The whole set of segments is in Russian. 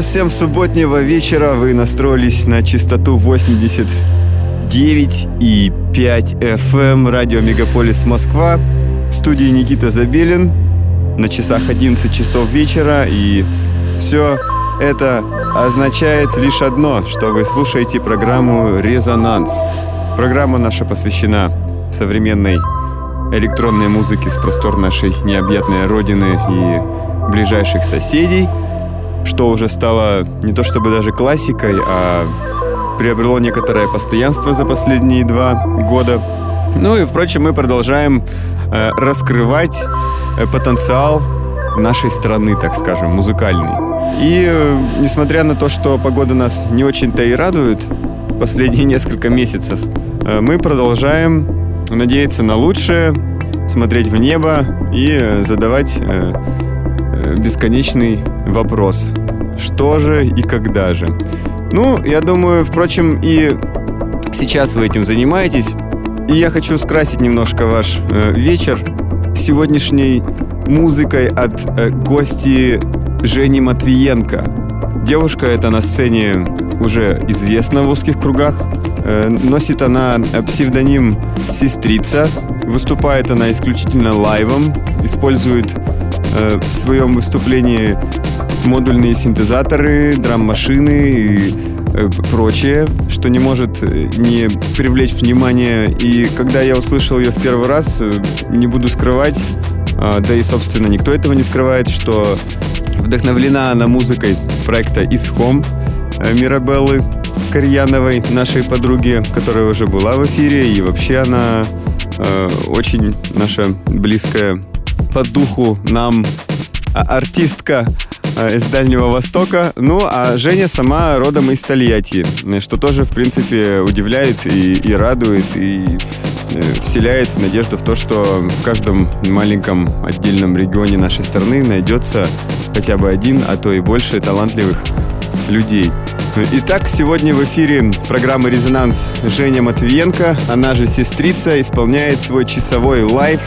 доброго всем субботнего вечера. Вы настроились на частоту 89 и 5 FM радио Мегаполис Москва. В студии Никита Забелин. На часах 11 часов вечера. И все это означает лишь одно, что вы слушаете программу «Резонанс». Программа наша посвящена современной электронной музыке с простор нашей необъятной родины и ближайших соседей – что уже стало не то чтобы даже классикой, а приобрело некоторое постоянство за последние два года. Ну и, впрочем, мы продолжаем э, раскрывать э, потенциал нашей страны, так скажем, музыкальный. И э, несмотря на то, что погода нас не очень-то и радует последние несколько месяцев, э, мы продолжаем надеяться на лучшее, смотреть в небо и э, задавать э, бесконечный вопрос. Что же и когда же? Ну, я думаю, впрочем, и сейчас вы этим занимаетесь. И я хочу скрасить немножко ваш э, вечер сегодняшней музыкой от э, гости Жени Матвиенко. Девушка эта на сцене уже известна в узких кругах. Э, носит она псевдоним «Сестрица». Выступает она исключительно лайвом, использует Э, в своем выступлении модульные синтезаторы, драм-машины и э, прочее, что не может э, не привлечь внимание. И когда я услышал ее в первый раз, не буду скрывать, а, да и, собственно, никто этого не скрывает, что вдохновлена она музыкой проекта «Исхом» Мирабеллы Карьяновой, нашей подруги, которая уже была в эфире, и вообще она э, очень наша близкая по духу нам а, артистка а, из Дальнего Востока. Ну, а Женя сама родом из Тольятти, что тоже, в принципе, удивляет и, и радует, и э, вселяет надежду в то, что в каждом маленьком отдельном регионе нашей страны найдется хотя бы один, а то и больше талантливых людей. Итак, сегодня в эфире программы «Резонанс» Женя Матвиенко, она же сестрица, исполняет свой часовой лайв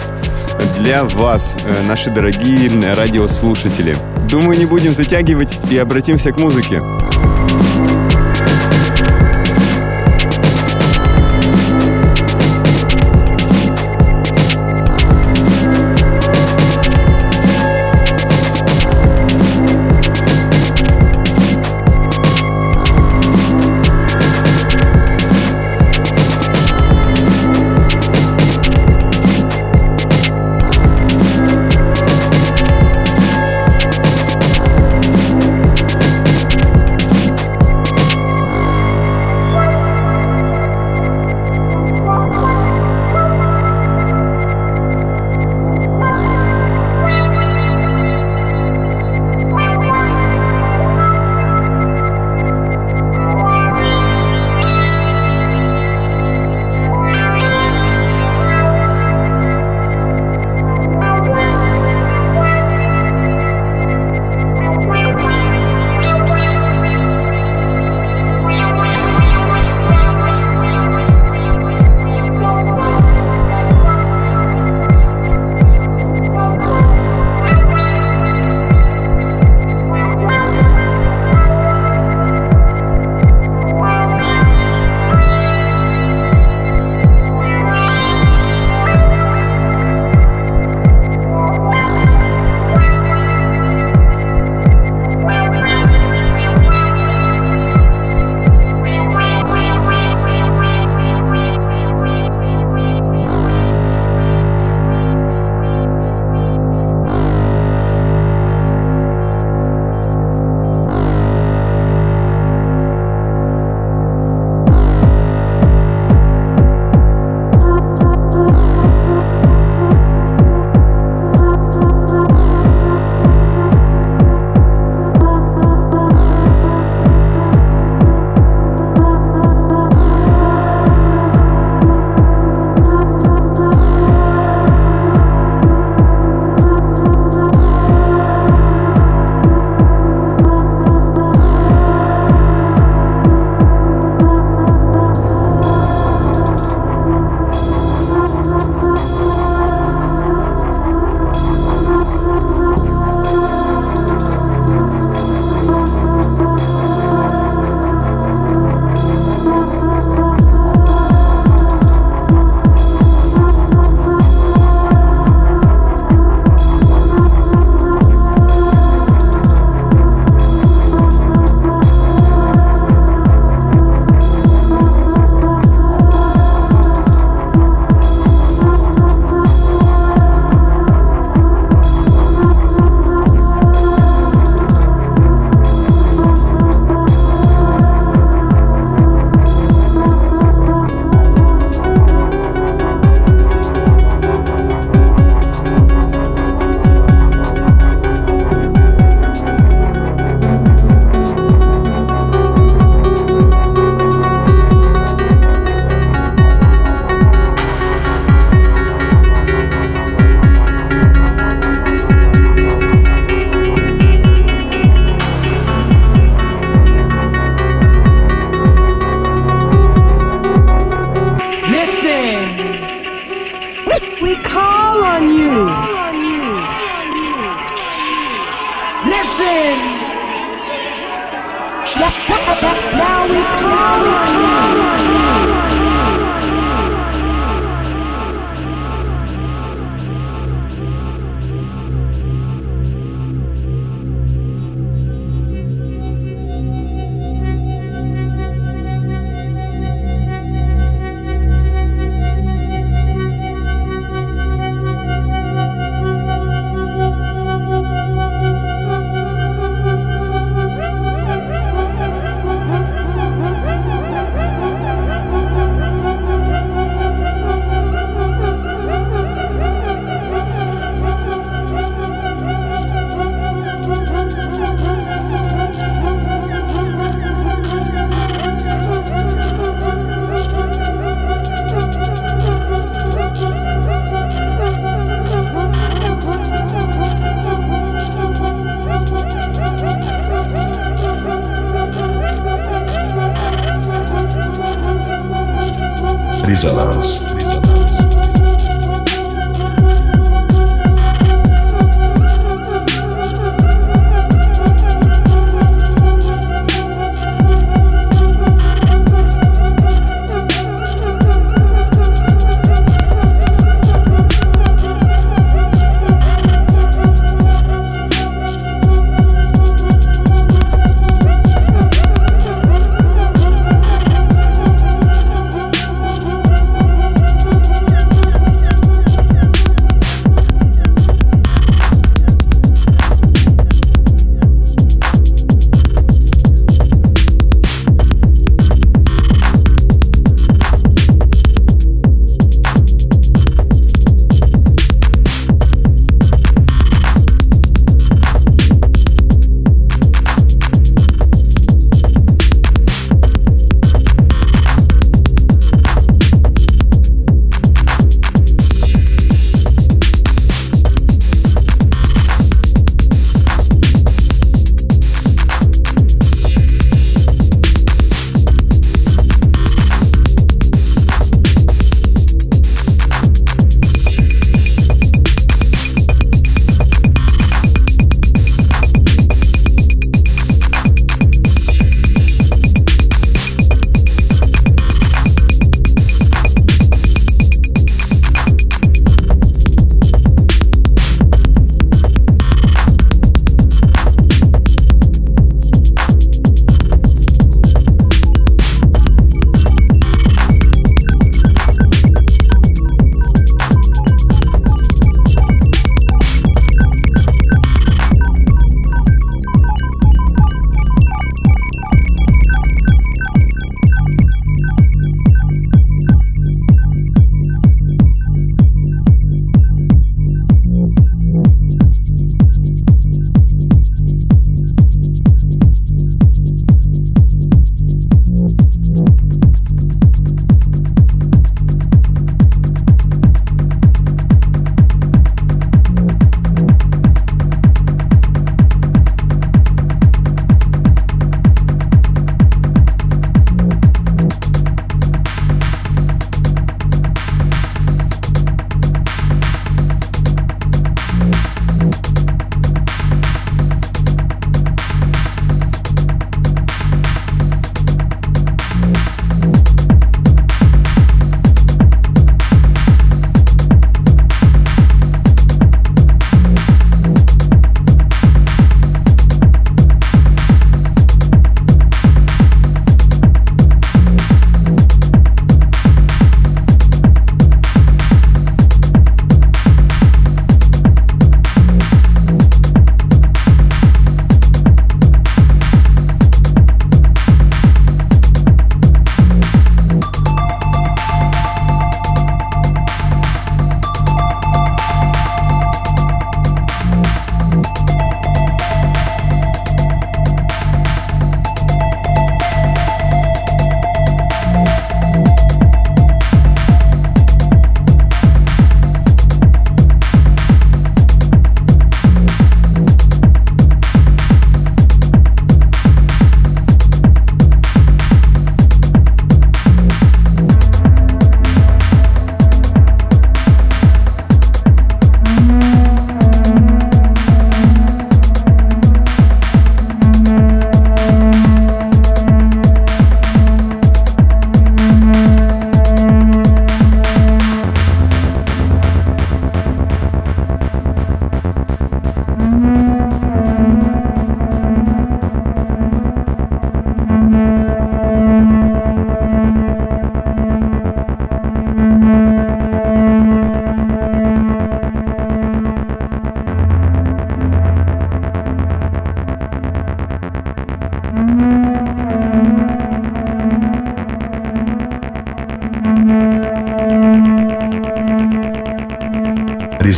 для вас, э, наши дорогие радиослушатели. Думаю, не будем затягивать и обратимся к музыке.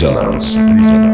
Резонанс. Резонанс.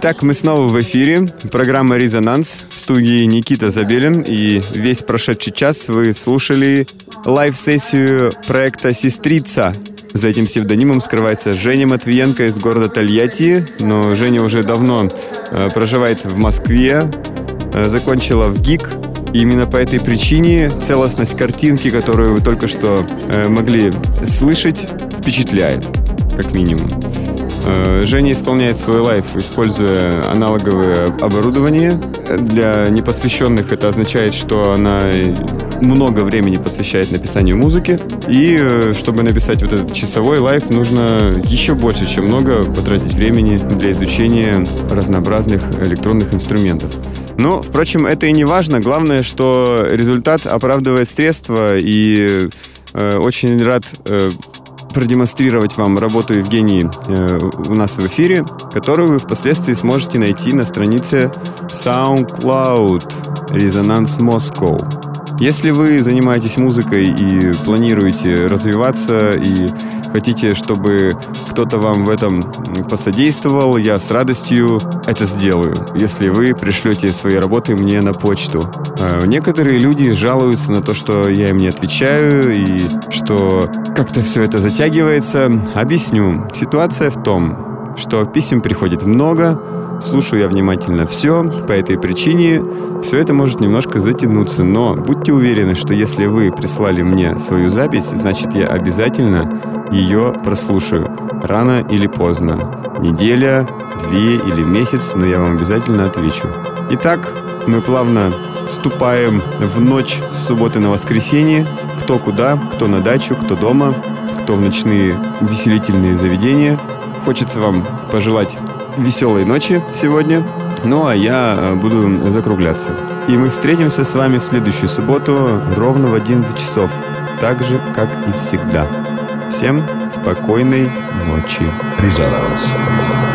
Итак, мы снова в эфире. Программа «Резонанс» в студии Никита Забелин. И весь прошедший час вы слушали лайв-сессию проекта «Сестрица». За этим псевдонимом скрывается Женя Матвиенко из города Тольятти. Но Женя уже давно э, проживает в Москве, э, закончила ВГИК. И именно по этой причине целостность картинки, которую вы только что э, могли слышать, впечатляет, как минимум. Э, Женя исполняет свой лайф, используя аналоговое оборудование. Для непосвященных это означает, что она много времени посвящает написанию музыки. И э, чтобы написать вот этот часовой лайф, нужно еще больше, чем много потратить времени для изучения разнообразных электронных инструментов. Но, впрочем, это и не важно. Главное, что результат оправдывает средства. И э, очень рад продемонстрировать вам работу Евгении э, у нас в эфире, которую вы впоследствии сможете найти на странице SoundCloud Резонанс Moscow. Если вы занимаетесь музыкой и планируете развиваться и хотите, чтобы кто-то вам в этом посодействовал, я с радостью это сделаю, если вы пришлете свои работы мне на почту. А некоторые люди жалуются на то, что я им не отвечаю и что как-то все это затягивается. Объясню. Ситуация в том, что писем приходит много, Слушаю я внимательно все, по этой причине все это может немножко затянуться, но будьте уверены, что если вы прислали мне свою запись, значит я обязательно ее прослушаю, рано или поздно. Неделя, две или месяц, но я вам обязательно отвечу. Итак, мы плавно вступаем в ночь с субботы на воскресенье. Кто куда, кто на дачу, кто дома, кто в ночные увеселительные заведения. Хочется вам пожелать веселой ночи сегодня. Ну а я э, буду закругляться. И мы встретимся с вами в следующую субботу ровно в 11 часов. Так же, как и всегда. Всем спокойной ночи. Резонанс. Резонанс.